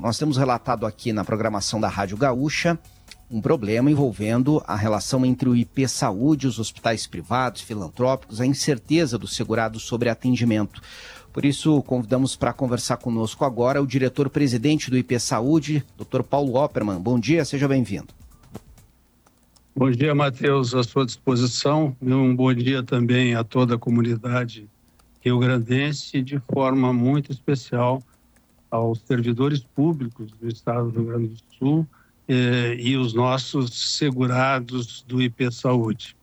nós temos relatado aqui na programação da Rádio Gaúcha um problema envolvendo a relação entre o IP Saúde, os hospitais privados, filantrópicos, a incerteza do segurado sobre atendimento. Por isso, convidamos para conversar conosco agora o diretor-presidente do IP Saúde, Dr. Paulo Opperman. Bom dia, seja bem-vindo. Bom dia, Matheus, à sua disposição. Um bom dia também a toda a comunidade rio-grandense de forma muito especial aos servidores públicos do Estado do Rio Grande do Sul eh, e os nossos segurados do IP Saúde.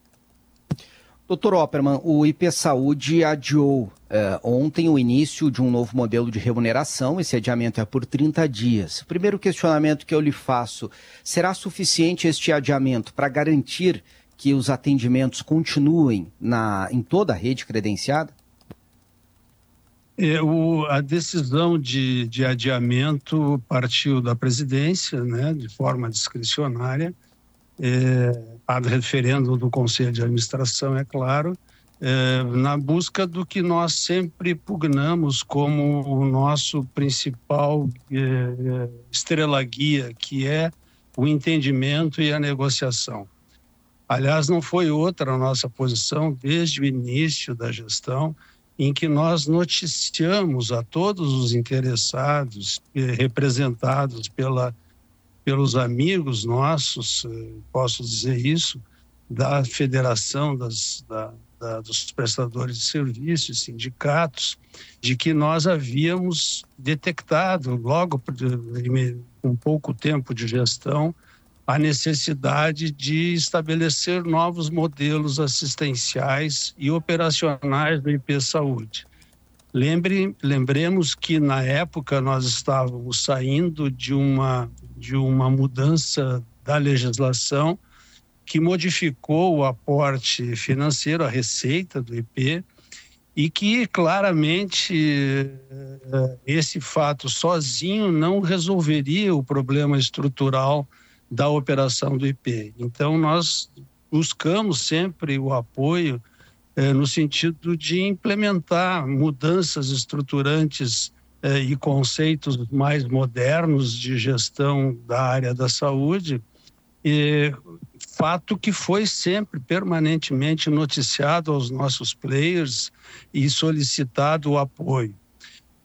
Doutor Opperman, o IP Saúde adiou eh, ontem o início de um novo modelo de remuneração. Esse adiamento é por 30 dias. O primeiro questionamento que eu lhe faço: será suficiente este adiamento para garantir que os atendimentos continuem na, em toda a rede credenciada? É, a decisão de, de adiamento partiu da presidência, né, de forma discricionária, é, a referendo do Conselho de Administração, é claro, é, na busca do que nós sempre pugnamos como o nosso principal é, é estrela guia, que é o entendimento e a negociação. Aliás, não foi outra a nossa posição desde o início da gestão, em que nós noticiamos a todos os interessados, eh, representados pela, pelos amigos nossos, eh, posso dizer isso, da Federação das, da, da, dos Prestadores de Serviços, sindicatos, de que nós havíamos detectado, logo com pouco tempo de gestão, a necessidade de estabelecer novos modelos assistenciais e operacionais do IP Saúde. Lembre, lembremos que na época nós estávamos saindo de uma, de uma mudança da legislação que modificou o aporte financeiro, a receita do IP, e que claramente eh, esse fato sozinho não resolveria o problema estrutural da operação do IP. Então, nós buscamos sempre o apoio eh, no sentido de implementar mudanças estruturantes eh, e conceitos mais modernos de gestão da área da saúde, e fato que foi sempre permanentemente noticiado aos nossos players e solicitado o apoio.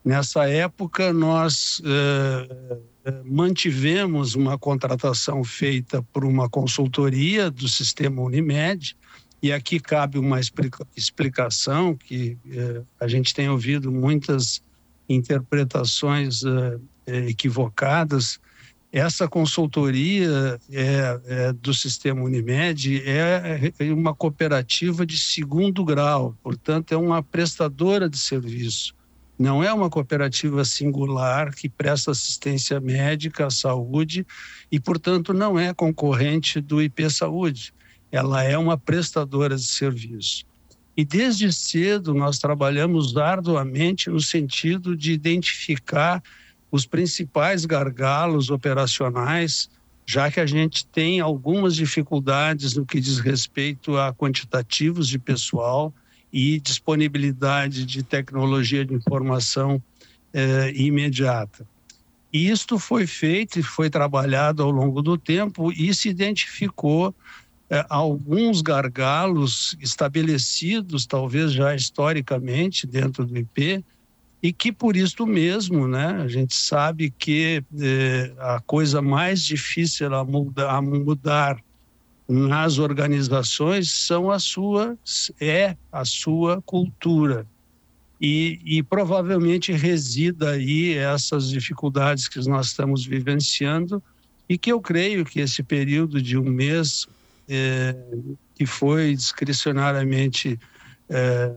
Nessa época, nós eh, mantivemos uma contratação feita por uma consultoria do sistema Unimed, e aqui cabe uma explicação que eh, a gente tem ouvido muitas interpretações eh, eh, equivocadas. Essa consultoria é, é, do sistema Unimed é, é uma cooperativa de segundo grau, portanto, é uma prestadora de serviço não é uma cooperativa singular que presta assistência médica à saúde e, portanto, não é concorrente do IP Saúde. Ela é uma prestadora de serviço. E desde cedo nós trabalhamos arduamente no sentido de identificar os principais gargalos operacionais, já que a gente tem algumas dificuldades no que diz respeito a quantitativos de pessoal, e disponibilidade de tecnologia de informação eh, imediata. E isto foi feito e foi trabalhado ao longo do tempo e se identificou eh, alguns gargalos estabelecidos, talvez já historicamente, dentro do IP, e que por isso mesmo, né, a gente sabe que eh, a coisa mais difícil a a mudar nas organizações são a sua é a sua cultura. E, e provavelmente resida aí essas dificuldades que nós estamos vivenciando e que eu creio que esse período de um mês é, que foi discricionariamente é,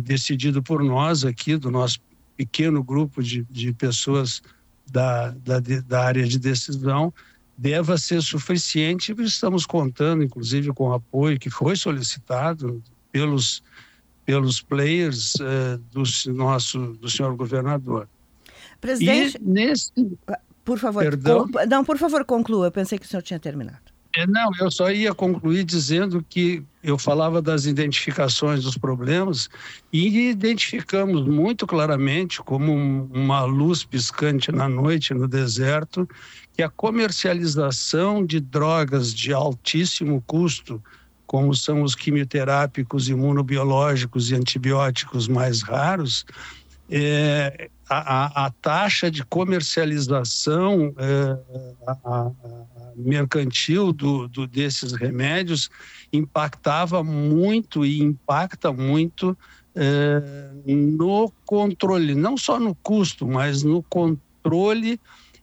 decidido por nós aqui do nosso pequeno grupo de, de pessoas da, da, da área de decisão deva ser suficiente. Estamos contando, inclusive, com o apoio que foi solicitado pelos, pelos players eh, do nosso do senhor governador. Presidente, e nesse... por favor, Perdão? não, por favor, conclua. Eu pensei que o senhor tinha terminado. É, não, eu só ia concluir dizendo que eu falava das identificações dos problemas e identificamos muito claramente, como uma luz piscante na noite no deserto, que a comercialização de drogas de altíssimo custo, como são os quimioterápicos, imunobiológicos e antibióticos mais raros, é, a, a, taxa de comercialização é, a, a mercantil do, do, desses remédios impactava muito e impacta muito é, no controle, não só no custo, mas no controle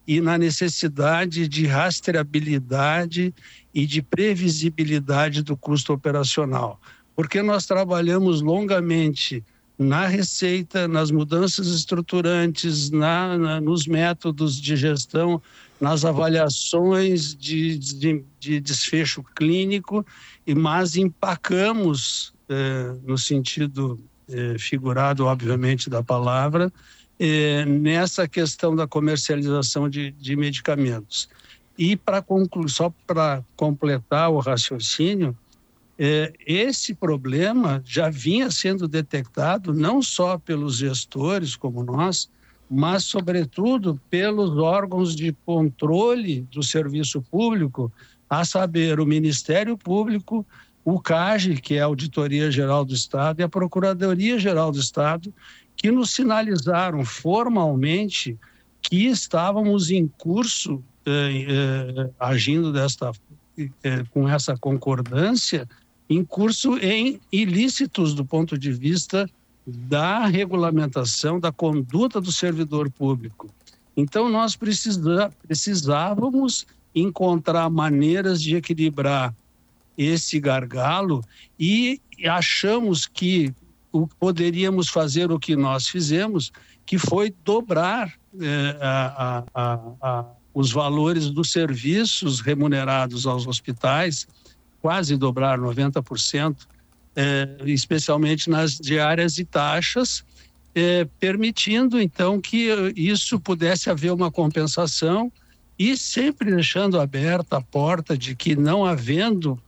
e na necessidade de rastreabilidade e de previsibilidade do custo operacional. Porque nós trabalhamos longamente na receita, nas mudanças estruturantes, na, na, nos métodos de gestão, nas avaliações de, de, de desfecho clínico, e mas empacamos, eh, no sentido eh, figurado, obviamente, da palavra, eh, nessa questão da comercialização de, de medicamentos. E para concluir, só para completar o raciocínio, esse problema já vinha sendo detectado não só pelos gestores como nós, mas, sobretudo, pelos órgãos de controle do serviço público, a saber, o Ministério Público, o CAGE, que é a Auditoria Geral do Estado, e a Procuradoria Geral do Estado, que nos sinalizaram formalmente que estávamos em curso, eh, eh, agindo desta, eh, com essa concordância, em curso em ilícitos do ponto de vista da regulamentação da conduta do servidor público. Então, nós precisa, precisávamos encontrar maneiras de equilibrar esse gargalo e achamos que o, poderíamos fazer o que nós fizemos, que foi dobrar eh, a, a, a, os valores dos serviços remunerados aos hospitais quase dobrar 90%, é, especialmente nas diárias e taxas, é, permitindo então que isso pudesse haver uma compensação e sempre deixando aberta a porta de que não havendo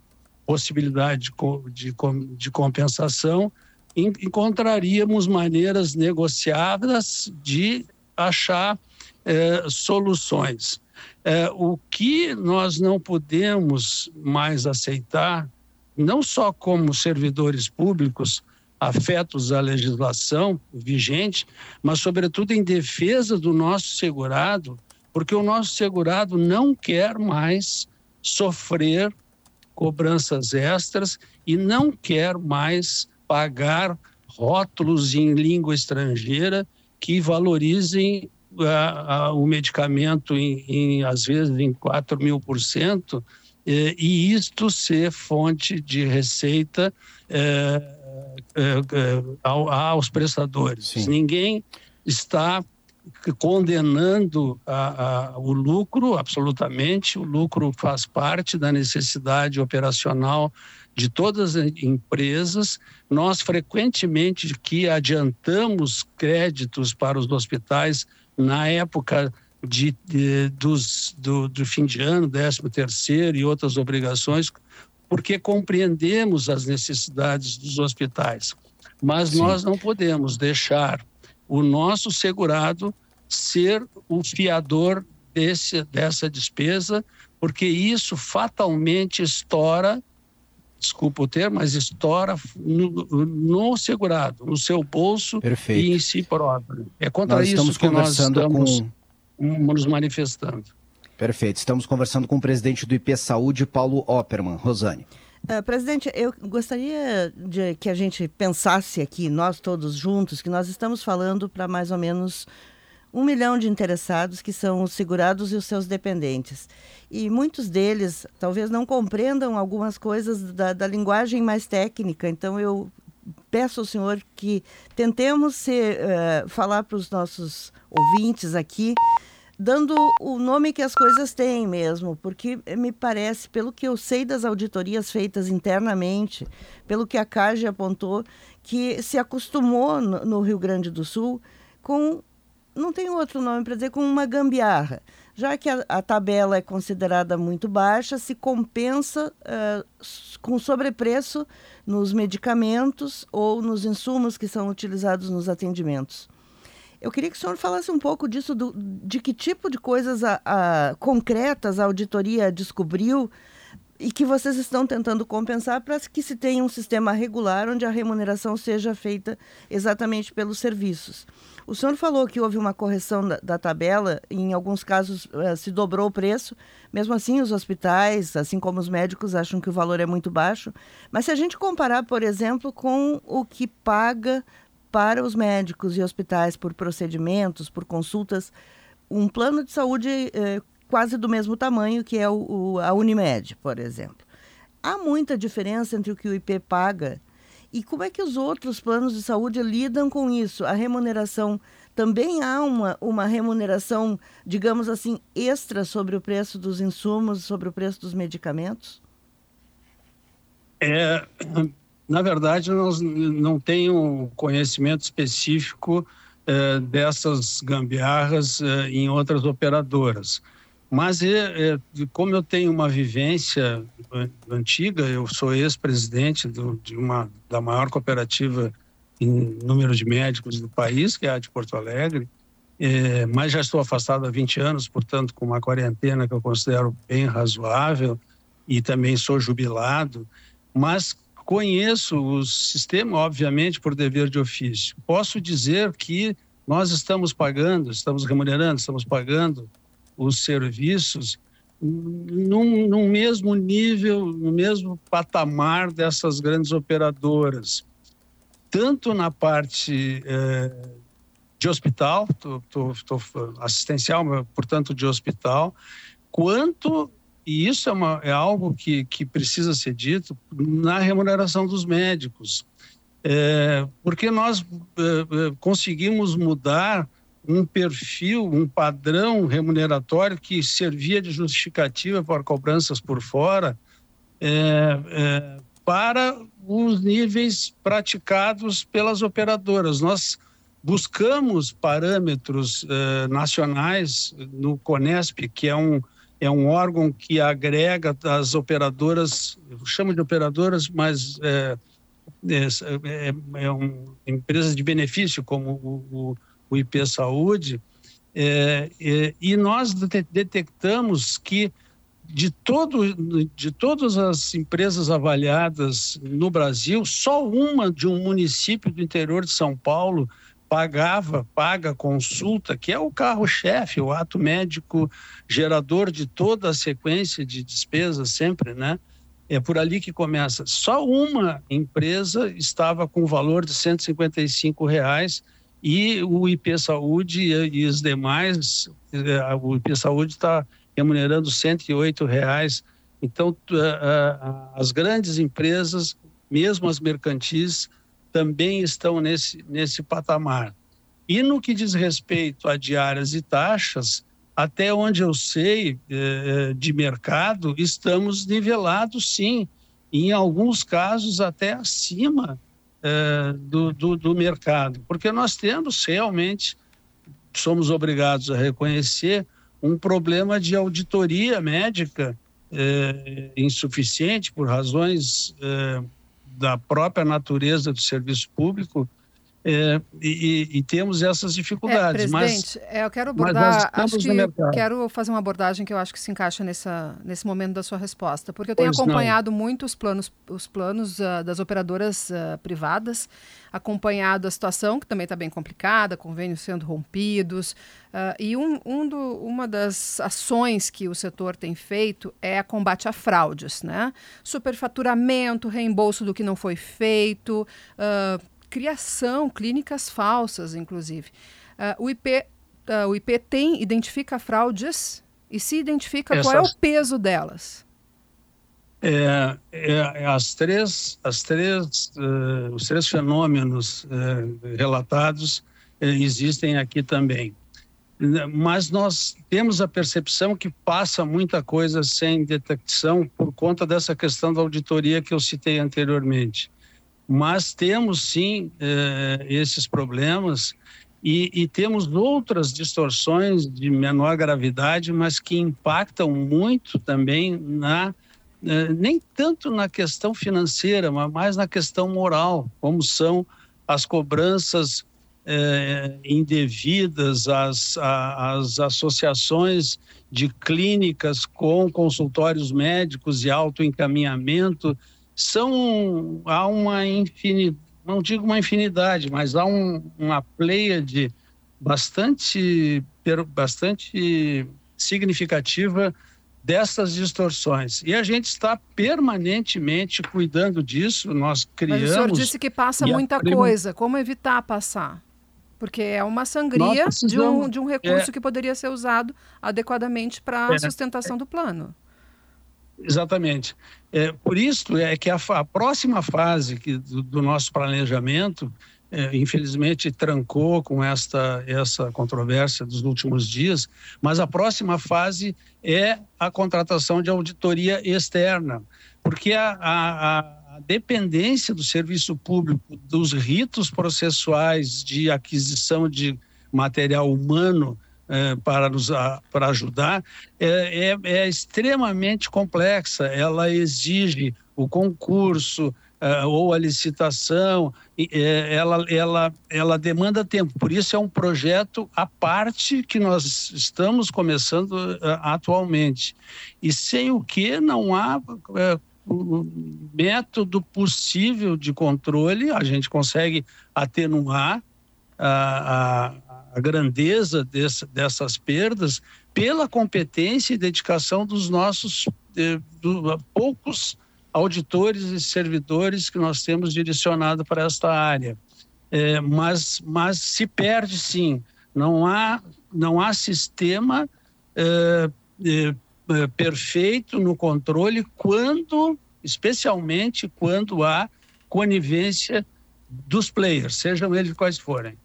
possibilidade de, de, de compensação, encontraríamos maneiras negociadas de achar é, soluções. É, o que nós não podemos mais aceitar, não só como servidores públicos afetos à legislação vigente, mas, sobretudo, em defesa do nosso segurado, porque o nosso segurado não quer mais sofrer cobranças extras e não quer mais pagar rótulos em língua estrangeira que valorizem a, a, o medicamento em, em, às vezes em 4 mil por cento, e isto ser fonte de receita eh, eh, aos prestadores. Sim. Ninguém está condenando a, a, o lucro, absolutamente. O lucro faz parte da necessidade operacional de todas as empresas. Nós frequentemente que adiantamos créditos para os hospitais na época de, de dos, do, do, fim de ano, 13 terceiro e outras obrigações, porque compreendemos as necessidades dos hospitais. Mas Sim. nós não podemos deixar o nosso segurado ser o fiador desse, dessa despesa, porque isso fatalmente estoura desculpa o termo, mas estoura no, no segurado, no seu bolso Perfeito. e em si próprio. É contra nós isso que nós estamos com... nos manifestando. Perfeito. Estamos conversando com o presidente do IP Saúde, Paulo Opperman. Rosane. Uh, presidente, eu gostaria de que a gente pensasse aqui, nós todos juntos, que nós estamos falando para mais ou menos um milhão de interessados que são os segurados e os seus dependentes. E muitos deles talvez não compreendam algumas coisas da, da linguagem mais técnica. Então, eu peço ao senhor que tentemos ser, uh, falar para os nossos ouvintes aqui, dando o nome que as coisas têm mesmo, porque me parece, pelo que eu sei das auditorias feitas internamente, pelo que a CAGE apontou, que se acostumou no, no Rio Grande do Sul com não tem outro nome para dizer, com uma gambiarra. Já que a, a tabela é considerada muito baixa, se compensa uh, com sobrepreço nos medicamentos ou nos insumos que são utilizados nos atendimentos. Eu queria que o senhor falasse um pouco disso, do, de que tipo de coisas a, a, concretas a auditoria descobriu e que vocês estão tentando compensar para que se tenha um sistema regular onde a remuneração seja feita exatamente pelos serviços. O senhor falou que houve uma correção da, da tabela, em alguns casos uh, se dobrou o preço, mesmo assim os hospitais, assim como os médicos, acham que o valor é muito baixo. Mas se a gente comparar, por exemplo, com o que paga para os médicos e hospitais por procedimentos, por consultas, um plano de saúde eh, quase do mesmo tamanho que é o, o, a Unimed, por exemplo. Há muita diferença entre o que o IP paga e como é que os outros planos de saúde lidam com isso? A remuneração também há uma, uma remuneração, digamos assim, extra sobre o preço dos insumos, sobre o preço dos medicamentos? É, na verdade, nós não tenho conhecimento específico é, dessas gambiarras é, em outras operadoras. Mas, é, é, como eu tenho uma vivência antiga, eu sou ex-presidente de uma da maior cooperativa em número de médicos do país, que é a de Porto Alegre, é, mas já estou afastado há 20 anos, portanto, com uma quarentena que eu considero bem razoável, e também sou jubilado, mas conheço o sistema, obviamente, por dever de ofício. Posso dizer que nós estamos pagando, estamos remunerando, estamos pagando os serviços num, num, mesmo nível, no mesmo patamar dessas grandes operadoras, tanto na parte eh, de hospital, tô, tô, tô, assistencial, portanto de hospital, quanto e isso é, uma, é algo que, que precisa ser dito na remuneração dos médicos, é, porque nós é, conseguimos mudar um perfil, um padrão remuneratório que servia de justificativa para cobranças por fora é, é, para os níveis praticados pelas operadoras. Nós buscamos parâmetros é, nacionais no CONESP, que é um, é um órgão que agrega as operadoras, eu chamo de operadoras, mas é, é, é, é de benefício, como o o IP Saúde, é, é, e nós detectamos que de, todo, de todas as empresas avaliadas no Brasil, só uma de um município do interior de São Paulo pagava, paga consulta, que é o carro-chefe, o ato médico gerador de toda a sequência de despesas sempre, né? É por ali que começa. Só uma empresa estava com o valor de 155 reais e o IP Saúde e, os demais, eh, o IP Saúde está remunerando 108 reais. Então, as grandes empresas, mesmo as mercantis, também estão nesse, nesse patamar. E no que diz respeito a diárias e taxas, até onde eu sei eh, de mercado, estamos nivelados sim, em alguns casos até acima é, do, do, do mercado, porque nós temos realmente, somos obrigados a reconhecer, um problema de auditoria médica é, insuficiente por razões é, da própria natureza do serviço público é, e, e, temos essas dificuldades. É, presidente, mas, é, eu quero abordar, acho que quero fazer uma abordagem que eu acho que se encaixa nessa, nesse momento da sua resposta, porque eu tenho pois acompanhado não. muito os planos, os planos uh, das operadoras uh, privadas, acompanhado a situação que também está bem complicada, convênios sendo rompidos, uh, e um, um do, uma das ações que o setor tem feito é a combate a fraudes, né? Superfaturamento, reembolso do que não foi feito, criação, clínicas falsas, inclusive. Uh, o, IP, uh, ah, o IP tem, identifica fraudes e se identifica Essas... qual é o peso delas? É, é, é as três, as três, uh, os três fenômenos uh, relatados uh, existem aqui também. Mas nós temos a percepção que passa muita coisa sem detecção por conta dessa questão da auditoria que eu citei anteriormente mas temos sim eh, esses problemas E, e, temos outras distorções de menor gravidade, mas que impactam muito também na eh, nem tanto na questão financeira, mas mais na questão moral, como são as cobranças eh, indevidas, as, as associações de clínicas com consultórios médicos e autoencaminhamento, são há uma infinidade não digo uma infinidade, mas há um, uma pleia de bastante, bastante significativa dessas distorções. E a gente está permanentemente cuidando disso, nós criamos... Mas o senhor disse que passa muita coisa, como evitar passar? Porque é uma sangria de um, de um recurso é, que poderia ser usado adequadamente para a é, sustentação do plano. Exatamente. É, por isso é que a, a próxima fase que, do, do nosso planejamento, é, infelizmente trancou com esta essa controvérsia dos últimos dias, mas a próxima fase é a contratação de auditoria externa, porque a, a, a dependência do serviço público dos ritos processuais de aquisição de material humano para nos para ajudar é, é, é, extremamente complexa. Ela exige o concurso é, ou a licitação, é, ela, ela, ela demanda tempo. Por isso é um projeto à parte que nós estamos começando atualmente. E sem o que não há método possível de controle, a gente consegue atenuar a, a a grandeza desse, dessas perdas pela competência e dedicação dos nossos do, poucos auditores e servidores que nós temos direcionado para esta área. É, mas, mas se perde sim, não há, não há sistema é, é, perfeito no controle quando, especialmente quando há conivência dos players, sejam eles quais forem.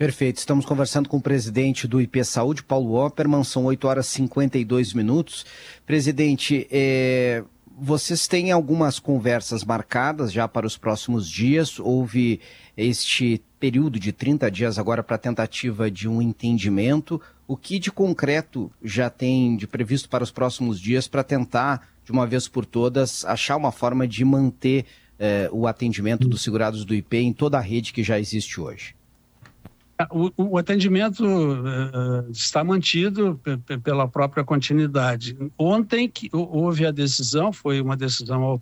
Perfeito. Estamos conversando com o presidente do IP Saúde, Paulo Opperman. São 8 horas e 52 minutos. Presidente, é, vocês têm algumas conversas marcadas já para os próximos dias. Houve este período de 30 dias agora para tentativa de um entendimento. O que de concreto já tem de previsto para os próximos dias para tentar, de uma vez por todas, achar uma forma de manter eh, o atendimento dos segurados do IP em toda a rede que já existe hoje? O, o atendimento uh, está mantido pela própria continuidade. Ontem que houve a decisão, foi uma decisão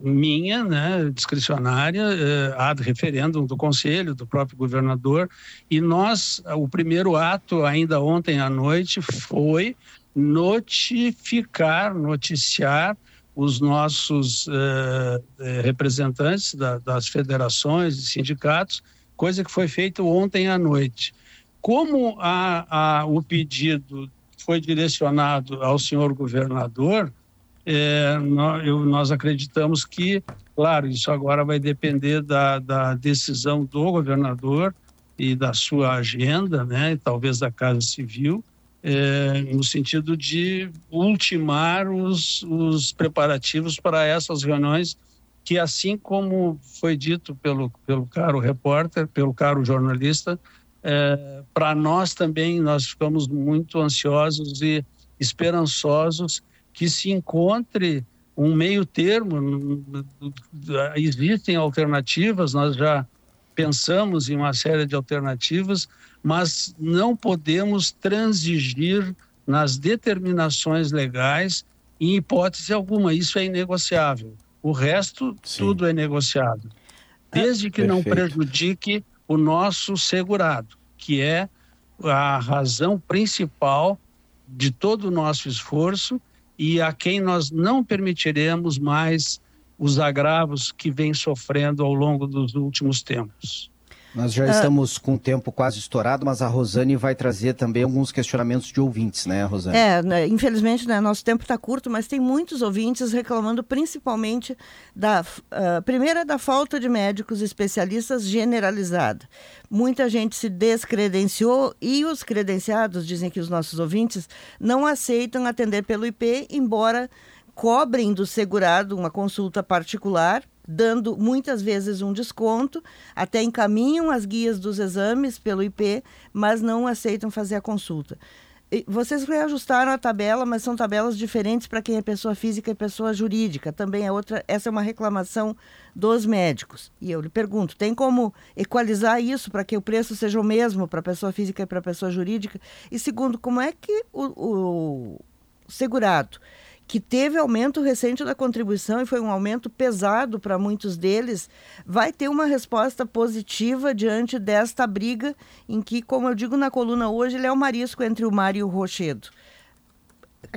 minha, né, discricionária, uh, ad referêndum do Conselho, do próprio governador, e nós, o primeiro ato, ainda ontem à noite, foi notificar, noticiar os nossos uh, representantes da, das federações e sindicatos coisa que foi feita ontem à noite. Como a, a, o pedido foi direcionado ao senhor governador, é, nós, eu, nós, acreditamos que, claro, isso agora vai depender da, da decisão do governador e da sua agenda, né, talvez da Casa Civil, é, no sentido de ultimar os, os preparativos para essas reuniões que assim como foi dito pelo, pelo caro repórter, pelo caro jornalista, é, para nós também, nós ficamos muito ansiosos e esperançosos que se encontre um meio termo. Existem alternativas, nós já pensamos em uma série de alternativas, mas não podemos transigir nas determinações legais em hipótese alguma, isso é inegociável. O resto, Sim. tudo é negociado. Desde que não prejudique o nosso segurado, que é a razão principal de todo o nosso esforço e a quem nós não permitiremos mais os agravos que vem sofrendo ao longo dos últimos tempos. Nós já ah. estamos com o tempo quase estourado, mas a Rosane vai trazer também alguns questionamentos de ouvintes, né, Rosane? É, né, infelizmente, né, nosso tempo está curto, mas tem muitos ouvintes reclamando principalmente da uh, primeira da falta de médicos especialistas generalizada. Muita gente se descredenciou e os credenciados, dizem que os nossos ouvintes, não aceitam atender pelo IP, embora cobrem do segurado uma consulta particular dando muitas vezes um desconto, até encaminham as guias dos exames pelo IP, mas não aceitam fazer a consulta. Vocês reajustaram a tabela, mas são tabelas diferentes para quem é pessoa física e pessoa jurídica. Também é outra, essa é uma reclamação dos médicos. E eu lhe pergunto, tem como equalizar isso para que o preço seja o mesmo para pessoa física e para pessoa jurídica? E segundo, como é que o, o segurado que teve aumento recente da contribuição e foi um aumento pesado para muitos deles, vai ter uma resposta positiva diante desta briga em que, como eu digo na coluna hoje, ele é o marisco entre o mar e o rochedo.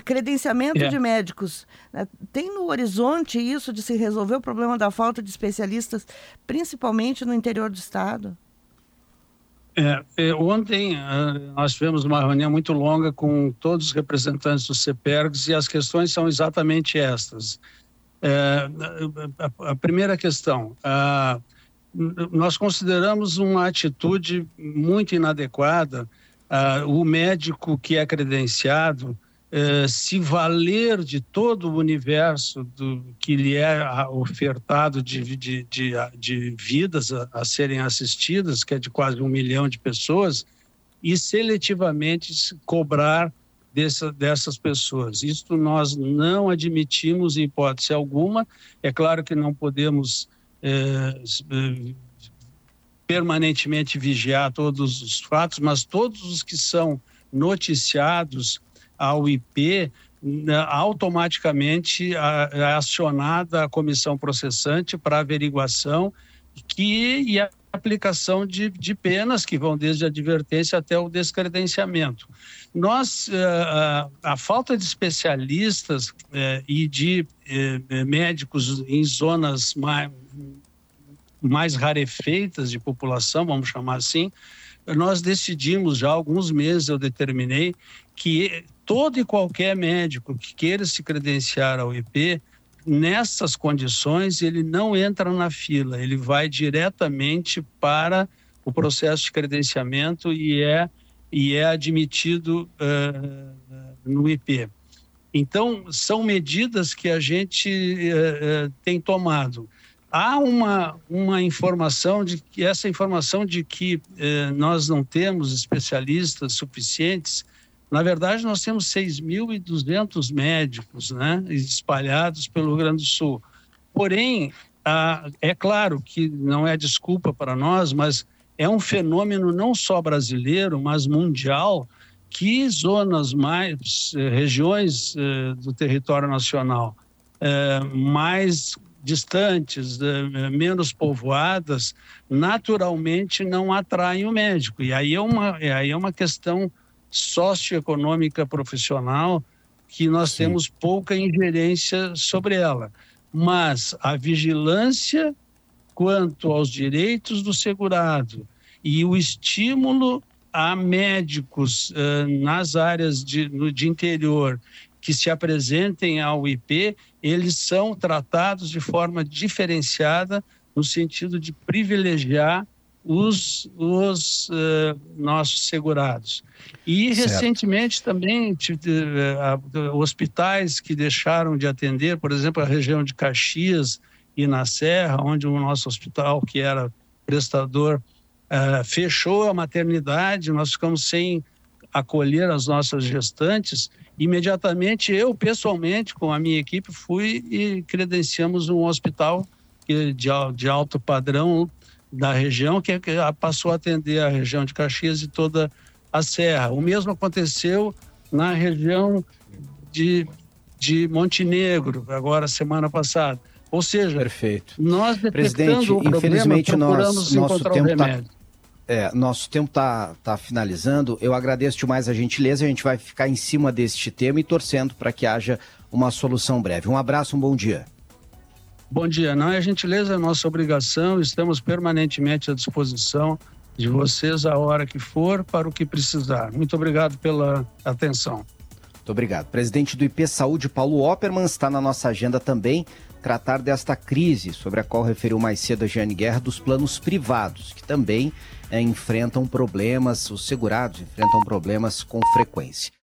Credenciamento é. de médicos. Né? Tem no horizonte isso de se resolver o problema da falta de especialistas, principalmente no interior do estado? É, é, ontem uh, nós tivemos uma reunião muito longa com todos os representantes do CEPERGS e as questões são exatamente estas. É, a, a, primeira questão, uh, nós consideramos uma atitude muito inadequada uh, o médico que é credenciado eh, se valer de todo o universo do que lhe é ofertado de, de, de, de vidas a, a, serem assistidas, que é de quase um milhão de pessoas, e seletivamente cobrar dessa, dessas pessoas. Isto nós não admitimos em hipótese alguma. É claro que não podemos é, permanentemente vigiar todos os fatos, mas todos os que são noticiados ao IP, né, automaticamente é acionada a comissão processante para averiguação que, e a aplicação de, de penas que vão desde a advertência até o descredenciamento. Nós, a, eh, eh, a falta de especialistas eh, e de médicos em zonas mais, mais rarefeitas de população, vamos chamar assim, nós decidimos já há alguns meses, eu determinei, que todo e qualquer médico que queira se credenciar ao IP, nessas condições, ele não entra na fila, ele vai diretamente para o processo de credenciamento e é, e é admitido uh, no IP. Então, são medidas que a gente uh, tem tomado. Há uma, uma informação de que essa informação de que nós não temos especialistas suficientes na verdade, nós temos 6.200 médicos né, espalhados pelo Rio Grande do Sul. Porém, ah, é claro que não é desculpa para nós, mas é um fenômeno não só brasileiro, mas mundial, que zonas mais, eh, regiões eh, do território nacional eh, mais distantes, eh, menos povoadas, naturalmente não atraem o médico. E aí é uma, aí é uma questão socioeconômica profissional que nós Sim. temos pouca ingerência sobre ela. Mas a vigilância quanto aos direitos do segurado e o estímulo a médicos uh, nas áreas de, no, de interior que se apresentem ao IP, eles são tratados de forma diferenciada no sentido de privilegiar os, os uh, nossos segurados. E certo. recentemente também uh, hospitais que deixaram de atender, por exemplo, a região de Caxias e na Serra, onde o nosso hospital, que era prestador, uh, fechou a maternidade, nós ficamos sem acolher as nossas gestantes. Imediatamente, eu pessoalmente, com a minha equipe, fui e credenciamos um hospital de, de alto padrão da região, que passou a atender a região de Caxias e toda a Serra. O mesmo aconteceu na região de, de Montenegro, agora semana passada. Ou seja, Perfeito. nós Presidente, o infelizmente nós, nosso tempo está é, nosso tempo está tá finalizando. Eu agradeço demais a gentileza. A gente vai ficar em cima deste tema e torcendo para que haja uma solução breve. Um abraço, um bom dia. Bom dia. Não é gentileza, é nossa obrigação. Estamos permanentemente à disposição de vocês a hora que for para o que precisar. Muito obrigado pela atenção. Muito obrigado. Presidente do IP Saúde, Paulo Opperman, está na nossa agenda também tratar desta crise sobre a qual referiu mais cedo a Jeane Guerra dos planos privados, que também é, enfrentam problemas, os segurados enfrentam problemas com frequência.